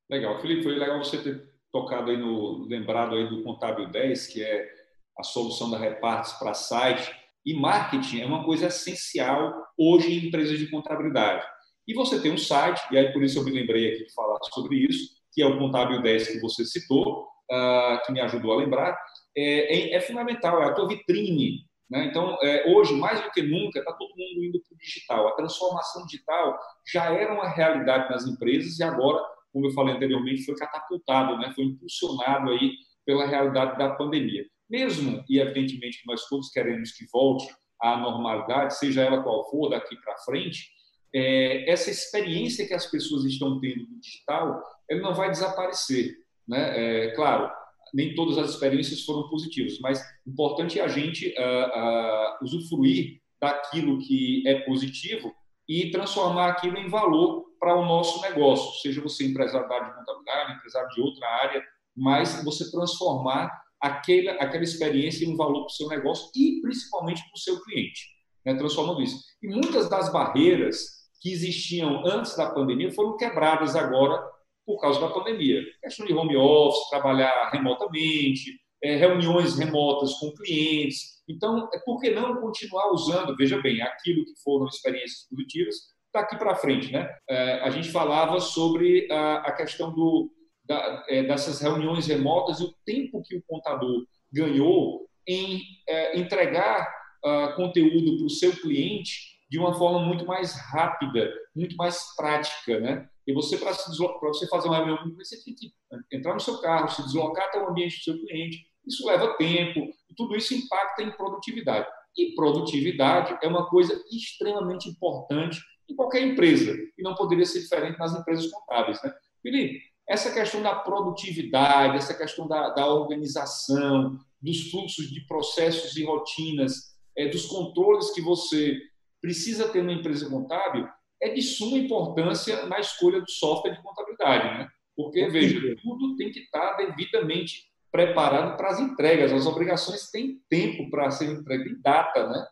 Legal, Felipe, foi legal você ter tocado aí no lembrado aí do Contábil 10, que é a solução da Repartes para site. E marketing é uma coisa essencial hoje em empresas de contabilidade. E você tem um site, e aí por isso eu me lembrei aqui de falar sobre isso, que é o Contábil 10 que você citou, uh, que me ajudou a lembrar. É, é, é fundamental, é a tua vitrine Né? Então, é, hoje, mais do que nunca, está todo mundo indo para o digital. A transformação digital já era uma realidade nas empresas e agora, como eu falei anteriormente, foi catapultado, né? foi impulsionado aí pela realidade da pandemia. Mesmo, e evidentemente que nós todos queremos que volte à normalidade, seja ela qual for, daqui para frente, é, essa experiência que as pessoas estão tendo no digital, ela não vai desaparecer. Né? É, claro, nem todas as experiências foram positivas, mas importante é a gente uh, uh, usufruir daquilo que é positivo e transformar aquilo em valor para o nosso negócio, seja você empresário da área de contabilidade, empresário de outra área, mas você transformar aquela, aquela experiência em um valor para o seu negócio e principalmente para o seu cliente, né, transformando isso. E muitas das barreiras que existiam antes da pandemia foram quebradas agora por causa da pandemia. Questão de home office, trabalhar remotamente, é, reuniões remotas com clientes. Então, é por que não continuar usando, veja bem, aquilo que foram experiências positivas daqui para frente, né? É, a gente falava sobre a, a questão do, da, é, dessas reuniões remotas e o tempo que o contador ganhou em é, entregar uh, conteúdo para o seu cliente de uma forma muito mais rápida, muito mais prática, né? E você, para você fazer uma reunião você tem que entrar no seu carro, se deslocar até o ambiente do seu cliente. Isso leva tempo e tudo isso impacta em produtividade. E produtividade é uma coisa extremamente importante em qualquer empresa e não poderia ser diferente nas empresas contábeis. Né? Felipe, essa questão da produtividade, essa questão da, da organização, dos fluxos de processos e rotinas, é, dos controles que você precisa ter numa empresa contábil, é de suma importância na escolha do software de contabilidade, né? Porque, veja, tudo tem que estar devidamente preparado para as entregas. As obrigações têm tempo para ser entregue, tem data, né?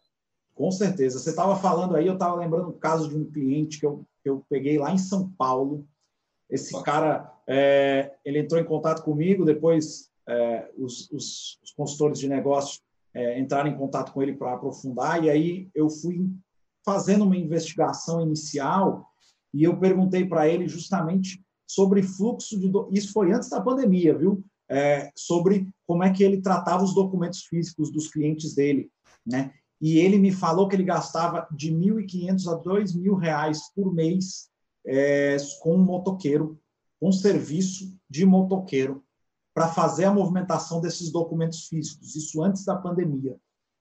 Com certeza. Você estava falando aí, eu estava lembrando o caso de um cliente que eu, que eu peguei lá em São Paulo. Esse cara, é, ele entrou em contato comigo, depois é, os, os, os, consultores de negócio é, entraram em contato com ele para aprofundar, e aí eu fui fazendo uma investigação inicial e eu perguntei para ele justamente sobre fluxo de do... isso foi antes da pandemia, viu? É, sobre como é que ele tratava os documentos físicos dos clientes dele, né? E ele me falou que ele gastava de 1.500 a 2.000 reais por mês é, com um motoqueiro, com um serviço de motoqueiro, para fazer a movimentação desses documentos físicos, isso antes da pandemia.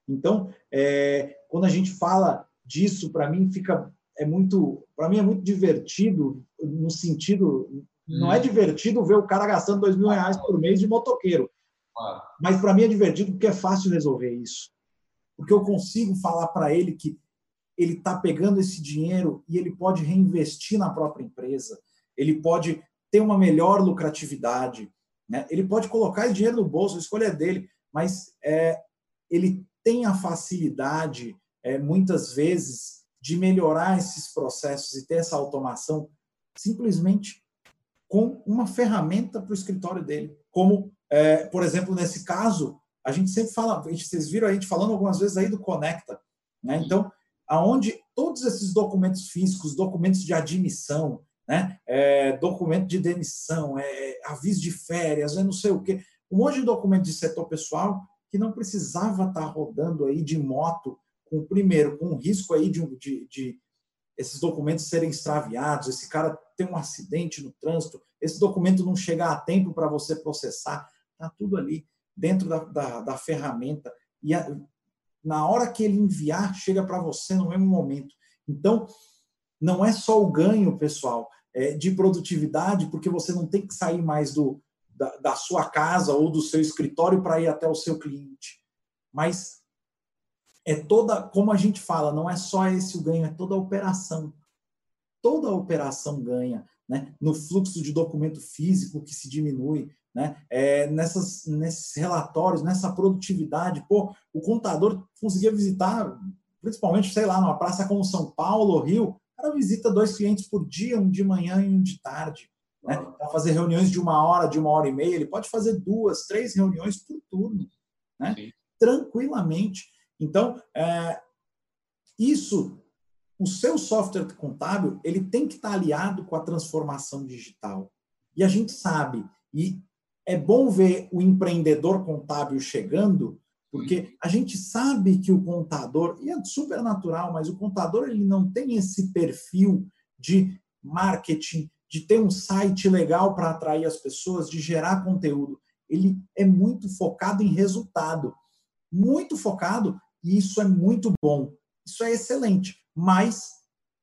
Então, é, quando a gente fala disso para mim fica é muito para mim é muito divertido no sentido não é hum. divertido ver o cara gastando dois mil reais por mês de motoqueiro mas para mim é divertido porque é fácil resolver isso porque eu consigo falar para ele que ele está pegando esse dinheiro e ele pode reinvestir na própria empresa ele pode ter uma melhor lucratividade né? ele pode colocar esse dinheiro no bolso a escolha é dele mas é, ele tem a facilidade é, muitas vezes, de melhorar esses processos e ter essa automação simplesmente com uma ferramenta para o escritório dele. Como, é, por exemplo, nesse caso, a gente sempre fala, vocês viram a gente falando algumas vezes aí do Conecta. Né? Então, aonde todos esses documentos físicos, documentos de admissão, né? É, documento de demissão, é, aviso de férias, é não sei o quê, um monte de documento de setor pessoal que não precisava estar rodando aí de moto com primeiro, com o risco aí de, de, de esses documentos serem extraviados, esse cara ter um acidente no trânsito, esse documento não chegar a tempo para você processar, está tudo ali dentro da, da, da ferramenta. E a, na hora que ele enviar, chega para você no mesmo momento. Então, não é só o ganho, pessoal, é, de produtividade, porque você não tem que sair mais do, da, da sua casa ou do seu escritório para ir até o seu cliente, mas é toda, como a gente fala, não é só esse o ganho, é toda a operação. Toda a operação ganha, né? No fluxo de documento físico que se diminui, né? É, nessas, nesses relatórios, nessa produtividade, pô, o contador conseguia visitar, principalmente, sei lá, numa praça como São Paulo, Rio, o cara visita dois clientes por dia, um de manhã e um de tarde. Né? Para fazer reuniões de uma hora, de uma hora e meia, ele pode fazer duas, três reuniões por turno, né? tranquilamente. Então, é, isso, o seu software contábil, ele tem que estar aliado com a transformação digital. E a gente sabe, e é bom ver o empreendedor contábil chegando, Porque a gente sabe que o contador, e é super natural, mas o contador ele não tem esse perfil de marketing, de ter um site legal para atrair as pessoas, de gerar conteúdo. Ele é muito focado em resultado. Muito focado, e isso é muito bom. Isso é excelente. Mas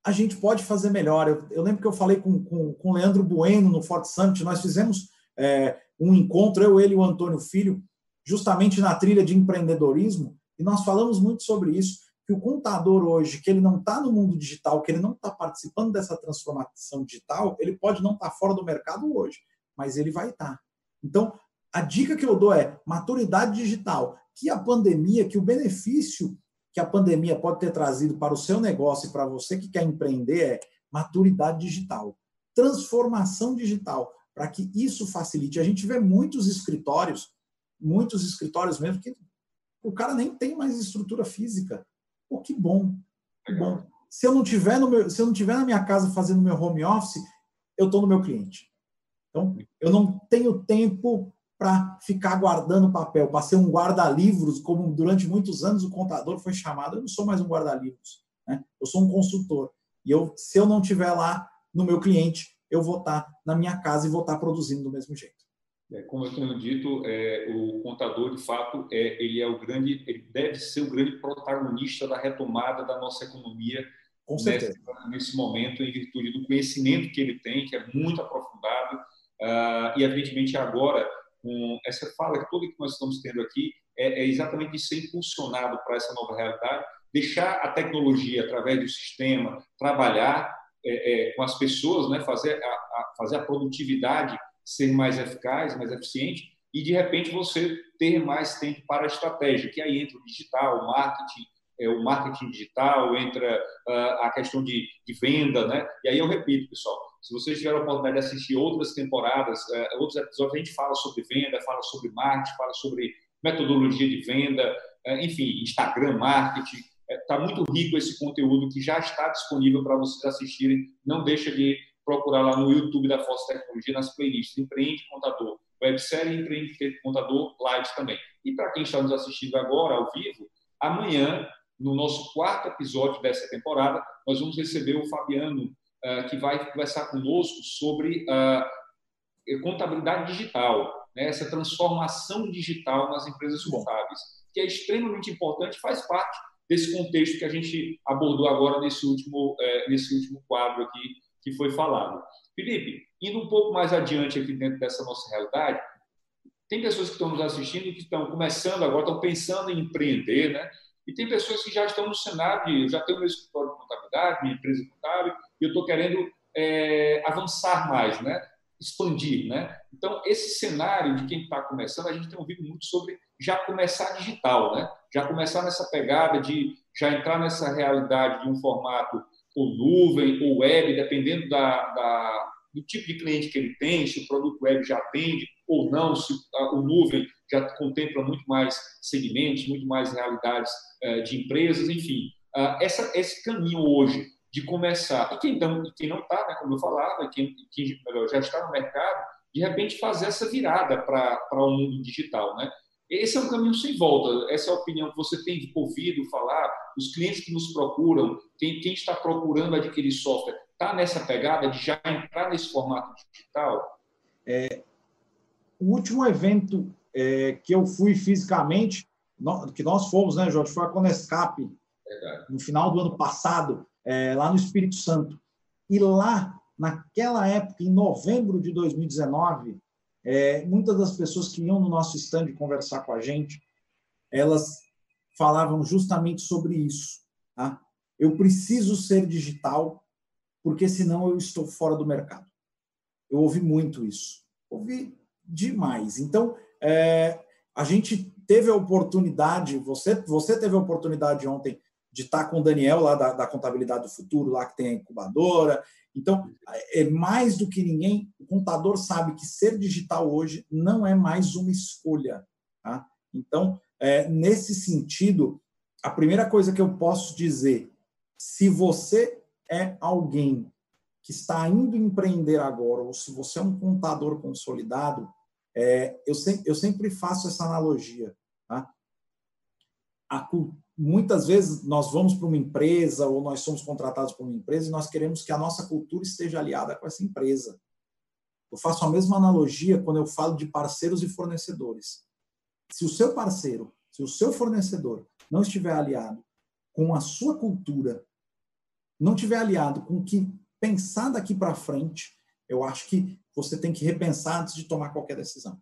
a gente pode fazer melhor. Eu, eu lembro que eu falei com, com, com o Leandro Bueno no Forte Summit, nós fizemos é, um encontro, eu, ele e o Antônio Filho, justamente na trilha de empreendedorismo, e nós falamos muito sobre isso, que o contador hoje, que ele não está no mundo digital, que ele não está participando dessa transformação digital, ele pode não estar tá fora do mercado hoje, mas ele vai estar. Tá. Então, a dica que eu dou é maturidade digital, que a pandemia, que o benefício que a pandemia pode ter trazido para o seu negócio e para você que quer empreender é maturidade digital, transformação digital, para que isso facilite. A gente vê muitos escritórios muitos escritórios mesmo que o cara nem tem mais estrutura física. Pô, que bom, que bom. Se eu não tiver no meu, se eu não tiver na minha casa fazendo meu home office, eu estou no meu cliente. Então, eu não tenho tempo para ficar guardando papel, para ser um guarda-livros, como durante muitos anos o contador foi chamado. Eu não sou mais um guarda-livros, né? eu sou um consultor. E eu, se eu não tiver lá no meu cliente, eu vou estar tá na minha casa e vou estar tá produzindo do mesmo jeito. É, como eu tenho dito, é, o contador, de fato, é, ele é o grande, ele deve ser o grande protagonista da retomada da nossa economia nesse, nesse, momento, em virtude do conhecimento que ele tem, que é muito aprofundado, uh, e evidentemente agora com essa fala toda que nós estamos tendo aqui é, é exatamente de ser impulsionado para essa nova realidade, deixar a tecnologia através do sistema trabalhar é, é, com as pessoas, né, fazer a, a fazer a produtividade ser mais eficaz, mais eficiente, e de repente você ter mais tempo para a estratégia, que aí entra o digital, o marketing, é, o marketing digital, entra uh, a questão de, de, venda, né? E aí eu repito, pessoal, se vocês tiverem a oportunidade de assistir outras temporadas, uh, outros episódios, a gente fala sobre venda, fala sobre marketing, fala sobre metodologia de venda, uh, enfim, Instagram marketing. Está muito rico esse conteúdo que já está disponível para vocês assistirem. Não deixa de procurar lá no YouTube da Força Tecnologia, nas playlists Empreende Contador, websérie Empreende Contador, lives também. E para quem está nos assistindo agora, ao vivo, amanhã, no nosso quarto episódio dessa temporada, nós vamos receber o Fabiano, que vai conversar conosco sobre uh, contabilidade digital, né? essa transformação digital nas empresas contábeis, que é extremamente importante, faz parte desse contexto que a gente abordou agora nesse último, uh, nesse último quadro aqui que foi falado. Felipe, indo um pouco mais adiante aqui dentro dessa nossa realidade, tem pessoas que estão nos assistindo que estão começando agora, estão pensando em empreender, né? E tem pessoas que já estão no cenário de, eu já tenho meu escritório de contabilidade, minha empresa contábil, eu estou querendo é, avançar mais, né? Expandir, né? Então, esse cenário de quem está começando, a gente tem ouvido muito sobre já começar digital, né? Já começar nessa pegada de já entrar nessa realidade de um formato ou nuvem, ou web, dependendo da, da, do tipo de cliente que ele tem, se o produto web já atende ou não, se o nuvem já contempla muito mais segmentos, muito mais realidades eh, de empresas, enfim. Ah, essa, esse caminho hoje de começar, e quem, não, quem não está, né, como eu falava, quem, quem melhor, já está no mercado, de repente fazer essa virada para o um mundo digital. Né? Esse é um caminho sem volta. Essa é a opinião que você tem ouvido falar, os clientes que nos procuram, quem, quem está procurando adquirir software, está nessa pegada de já entrar nesse formato digital? É, o último evento é, que eu fui fisicamente, que nós fomos, né, Jorge, foi a Conescap, no final do ano passado, é, lá no Espírito Santo. E lá, naquela época, em novembro de 2019, é, muitas das pessoas que iam no nosso stand conversar com a gente, elas falavam justamente sobre isso. Tá? Eu preciso ser digital, porque senão eu estou fora do mercado. Eu ouvi muito isso. Ouvi demais. Então, é, a gente teve a oportunidade, você, você teve a oportunidade ontem de estar com o Daniel lá da, da Contabilidade do Futuro, lá que tem a incubadora, então, é mais do que ninguém, o contador sabe que ser digital hoje não é mais uma escolha. Tá? Então, é, nesse sentido, a primeira coisa que eu posso dizer, se você é alguém que está indo empreender agora, ou se você é um contador consolidado, é, eu, sempre, eu sempre faço essa analogia. Tá? A, muitas vezes nós vamos para uma empresa ou nós somos contratados por uma empresa e nós queremos que a nossa cultura esteja aliada com essa empresa. Eu faço a mesma analogia quando eu falo de parceiros e fornecedores. Se o seu parceiro, se o seu fornecedor não estiver aliado com a sua cultura, não estiver aliado com o que pensar daqui para frente, eu acho que você tem que repensar antes de tomar qualquer decisão.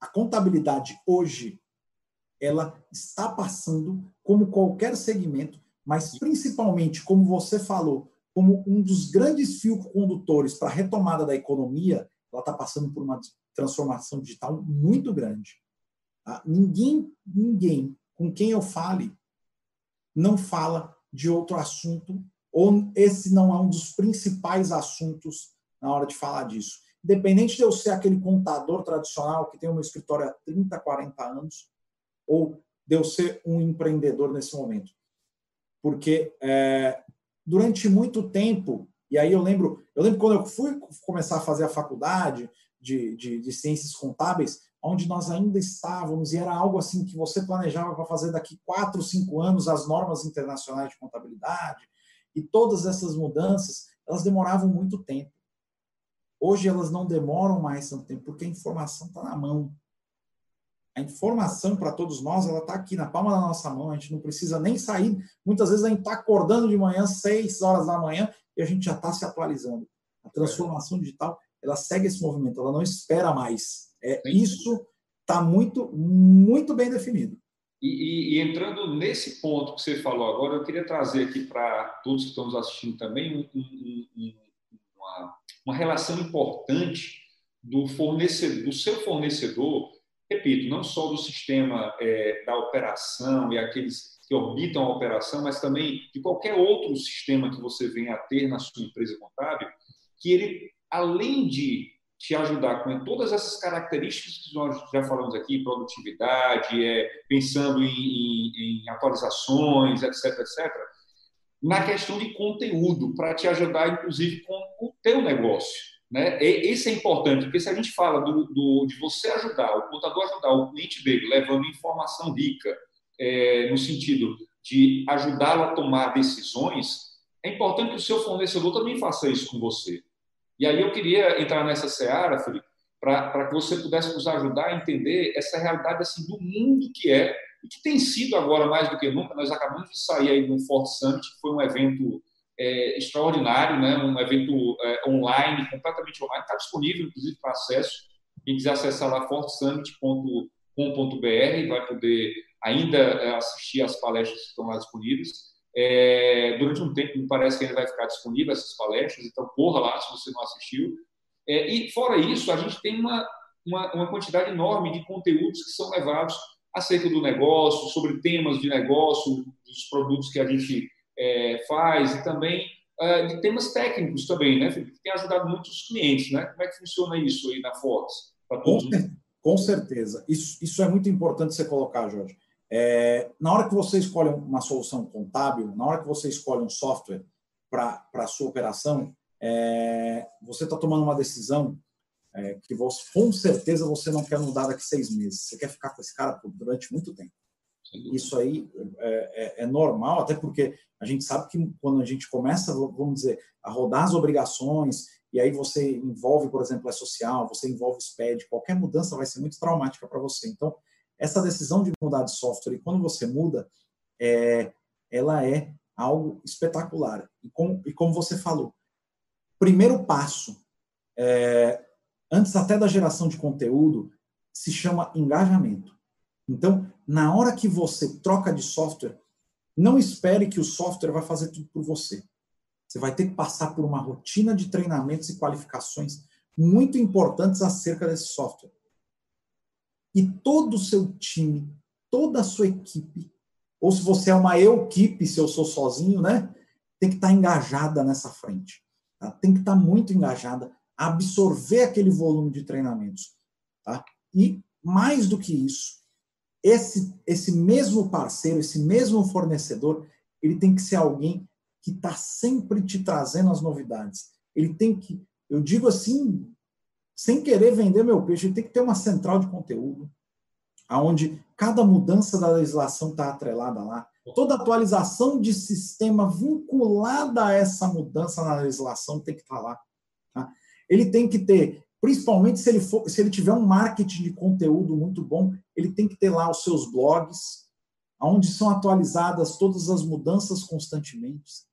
A contabilidade hoje ela está passando como qualquer segmento, mas principalmente, como você falou, como um dos grandes fios condutores para a retomada da economia, ela está passando por uma transformação digital muito grande. Tá? Ninguém, ninguém com quem eu fale não fala de outro assunto, ou esse não é um dos principais assuntos na hora de falar disso. Independente de eu ser aquele contador tradicional que tem um escritório há 30, 40 anos, ou de eu ser um empreendedor nesse momento. Porque é, durante muito tempo, e aí eu lembro, eu lembro quando eu fui começar a fazer a faculdade de, de, de ciências contábeis, onde nós ainda estávamos, e era algo assim que você planejava para fazer daqui quatro, cinco anos as normas internacionais de contabilidade, e todas essas mudanças, elas demoravam muito tempo. Hoje elas não demoram mais tanto tempo, porque a informação está na mão a informação para todos nós, ela está aqui na palma da nossa mão, a gente não precisa nem sair. Muitas vezes a gente está acordando de manhã, seis horas da manhã, e a gente já está se atualizando. A transformação digital, ela segue esse movimento, ela não espera mais. É, isso está muito, muito bem definido. E, e, e, entrando nesse ponto que você falou agora, eu queria trazer aqui para todos que estão nos assistindo também um, um, um, uma, uma relação importante do fornecedor, do seu fornecedor repito, não só do sistema é, da operação e aqueles que orbitam a operação, mas também de qualquer outro sistema que você venha a ter na sua empresa contábil, que ele, além de te ajudar com todas essas características que nós já falamos aqui, produtividade, é, pensando em, em, em atualizações, etc., etc., na questão de conteúdo, para te ajudar, inclusive, com o teu negócio. Né? Esse é importante, porque se a gente fala do, do, de você ajudar, o contador ajudar o cliente dele, levando informação rica, é, no sentido de ajudá-lo a tomar decisões, é importante que o seu fornecedor também faça isso com você. E aí eu queria entrar nessa seara, Felipe, para que você pudesse nos ajudar a entender essa realidade assim, do mundo que é, e que tem sido agora mais do que nunca. Nós acabamos de sair aí do Fort Summit, que foi um evento é, extraordinário, né? um evento é, online, completamente online, está disponível, inclusive, para acesso. Quem quiser acessar lá, fortesummit.com.br, vai poder ainda é, assistir às palestras que estão lá disponíveis. É, durante um tempo, me parece que ainda vai ficar disponível essas palestras, então corra lá se você não assistiu. É, e, fora isso, a gente tem uma, uma, uma quantidade enorme de conteúdos que são levados acerca do negócio, sobre temas de negócio, dos produtos que a gente é, faz e também uh, de temas técnicos também, né, Felipe? Tem ajudado muitos clientes, né? Como é que funciona isso aí na Fortes? Com, com certeza. Isso, isso é muito importante você colocar, Jorge. É, na hora que você escolhe uma solução contábil, na hora que você escolhe um software para a sua operação, é, você está tomando uma decisão é, que você, com certeza você não quer mudar daqui seis meses. Você quer ficar com esse cara durante muito tempo. Isso aí é, é, é, normal, até porque a gente sabe que quando a gente começa, vamos dizer, a rodar as obrigações, e aí você envolve, por exemplo, a social, você envolve o SPED, qualquer mudança vai ser muito traumática para você. Então, essa decisão de mudar de software, e quando você muda, é, ela é algo espetacular. E como, e como você falou, primeiro passo, é, antes até da geração de conteúdo, se chama engajamento. Então, na hora que você troca de software, não espere que o software vai fazer tudo por você. Você vai ter que passar por uma rotina de treinamentos e qualificações muito importantes acerca desse software. E todo o seu time, toda a sua equipe, ou se você é uma eu-equipe, se eu sou sozinho, né? Tem que estar engajada nessa frente. Tá? Tem que estar muito engajada, absorver aquele volume de treinamentos. Tá? E, mais do que isso, esse, esse mesmo parceiro, esse mesmo fornecedor, ele tem que ser alguém que está sempre te trazendo as novidades. Ele tem que, eu digo assim, sem querer vender meu peixe, ele tem que ter uma central de conteúdo, aonde cada mudança da legislação está atrelada lá. Toda atualização de sistema vinculada a essa mudança na legislação tem que estar tá lá. Tá? Ele tem que ter, principalmente se ele, for, se ele tiver um marketing de conteúdo muito bom, ele tem que ter lá os seus blogs, onde são atualizadas todas as mudanças constantemente.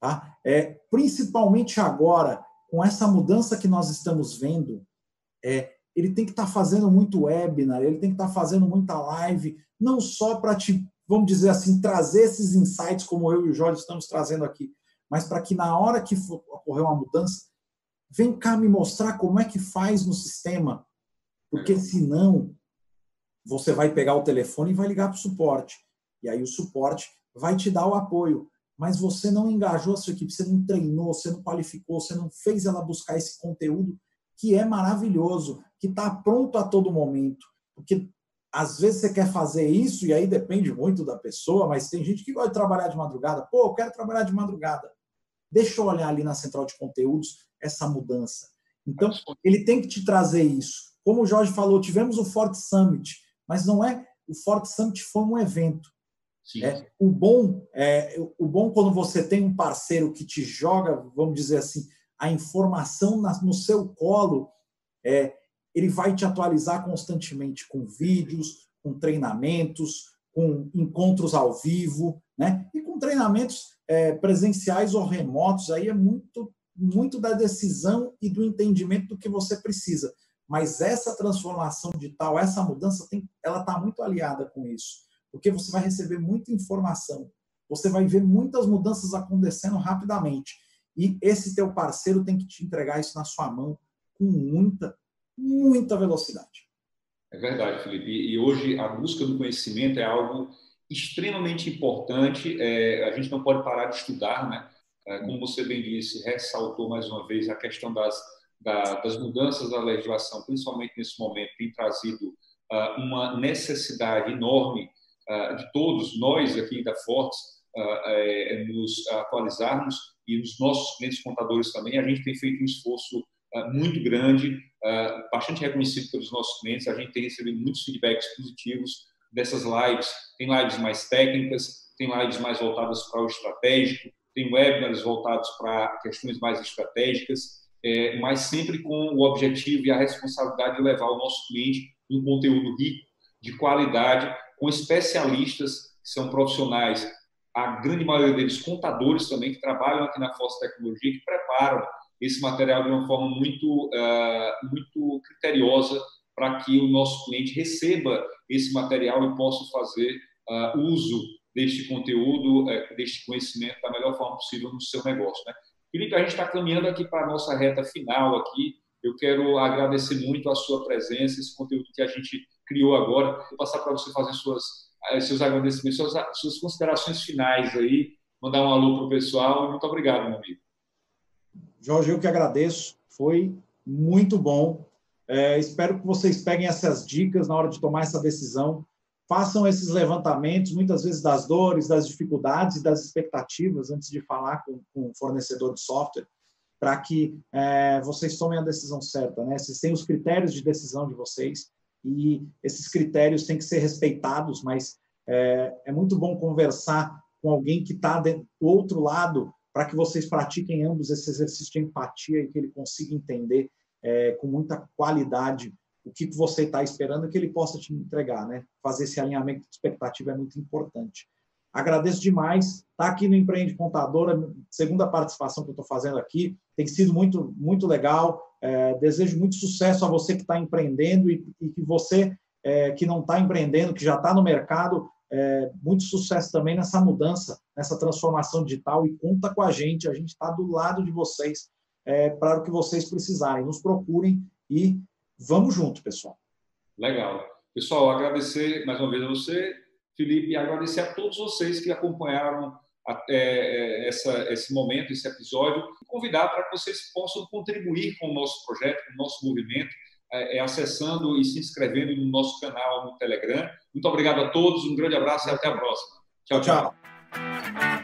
Tá? É, principalmente agora, com essa mudança que nós estamos vendo, é, ele tem que estar tá fazendo muito webinar, ele tem que estar tá fazendo muita live, não só para te, vamos dizer assim, trazer esses insights como eu e o Jorge estamos trazendo aqui, mas para que na hora que for ocorrer uma mudança, vem cá me mostrar como é que faz no sistema, porque senão você vai pegar o telefone e vai ligar para o suporte. E aí o suporte vai te dar o apoio. Mas você não engajou a sua equipe, você não treinou, você não qualificou, você não fez ela buscar esse conteúdo que é maravilhoso, que está pronto a todo momento. Porque às vezes você quer fazer isso, e aí depende muito da pessoa, mas tem gente que gosta de trabalhar de madrugada. Pô, eu quero trabalhar de madrugada. Deixa eu olhar ali na central de conteúdos essa mudança. Então, ele tem que te trazer isso. Como o Jorge falou, tivemos o Fort Summit, mas não é. O Fort Summit foi um evento. É, o bom é o bom quando você tem um parceiro que te joga, vamos dizer assim, a informação na, no seu colo, é, ele vai te atualizar constantemente com vídeos, com treinamentos, com encontros ao vivo, né? E com treinamentos é, presenciais ou remotos, aí é muito muito da decisão e do entendimento do que você precisa. Mas essa transformação digital, essa mudança, tem, ela está muito aliada com isso, porque você vai receber muita informação, você vai ver muitas mudanças acontecendo rapidamente. E esse teu parceiro tem que te entregar isso na sua mão com muita, muita velocidade. É verdade, Felipe. E hoje a busca do conhecimento é algo extremamente importante. É, a gente não pode parar de estudar, né? É, como você bem disse, ressaltou mais uma vez a questão das, da, das mudanças da legislação, principalmente nesse momento, tem trazido uh, uma necessidade enorme uh, de todos nós aqui da Fortes uh, nos atualizarmos e os nossos clientes contadores também. A gente tem feito um esforço muito grande, bastante reconhecido pelos nossos clientes. A gente tem recebido muitos feedbacks positivos dessas lives. Tem lives mais técnicas, tem lives mais voltadas para o estratégico, tem webinars voltados para questões mais estratégicas, é, mas sempre com o objetivo e a responsabilidade de levar ao nosso cliente um conteúdo rico, de qualidade, com especialistas que são profissionais, a grande maioria deles contadores também, que trabalham aqui na Força Tecnologia, que preparam esse material de uma forma muito, uh, muito criteriosa para que o nosso cliente receba esse material e possa fazer uh, uso deste conteúdo, é, deste conhecimento da melhor forma possível no seu negócio. Né? Felipe, a gente está caminhando aqui para a nossa reta final aqui. Eu quero agradecer muito a sua presença, esse conteúdo que a gente criou agora. Vou passar para você fazer suas, eh, seus agradecimentos, suas, suas considerações finais aí, mandar um alô para o pessoal. Muito obrigado, meu amigo. Jorge, eu que agradeço. Foi muito bom. É, espero que vocês peguem essas dicas na hora de tomar essa decisão façam esses levantamentos, muitas vezes das dores, das dificuldades das expectativas antes de falar com, com o fornecedor de software, para que é, vocês tomem a decisão certa. Né? Vocês têm os critérios de decisão de vocês e esses critérios têm que ser respeitados, mas é, é muito bom conversar com alguém que está do outro lado para que vocês pratiquem ambos esse exercício de empatia e que ele consiga entender é, com muita qualidade o que você está esperando que ele possa te entregar, né? Fazer esse alinhamento de expectativa é muito importante. Agradeço demais. Está aqui no Empreende Contadora, segunda participação que eu estou fazendo aqui. Tem sido muito, muito legal. É, desejo muito sucesso a você que está empreendendo e, e, que você é, que não está empreendendo, que já está no mercado, é, muito sucesso também nessa mudança, nessa transformação digital e conta com a gente. A gente está do lado de vocês é, para o que vocês precisarem. Nos procurem e Vamos junto, pessoal. Legal. Pessoal, agradecer mais uma vez a você, Felipe, e agradecer a todos vocês que acompanharam até é, essa, esse momento, esse episódio, e convidar para que vocês possam contribuir com o nosso projeto, com o nosso movimento, é, é, acessando e se inscrevendo no nosso canal no Telegram. Muito obrigado a todos, um grande abraço e até a próxima. Tchau, tchau.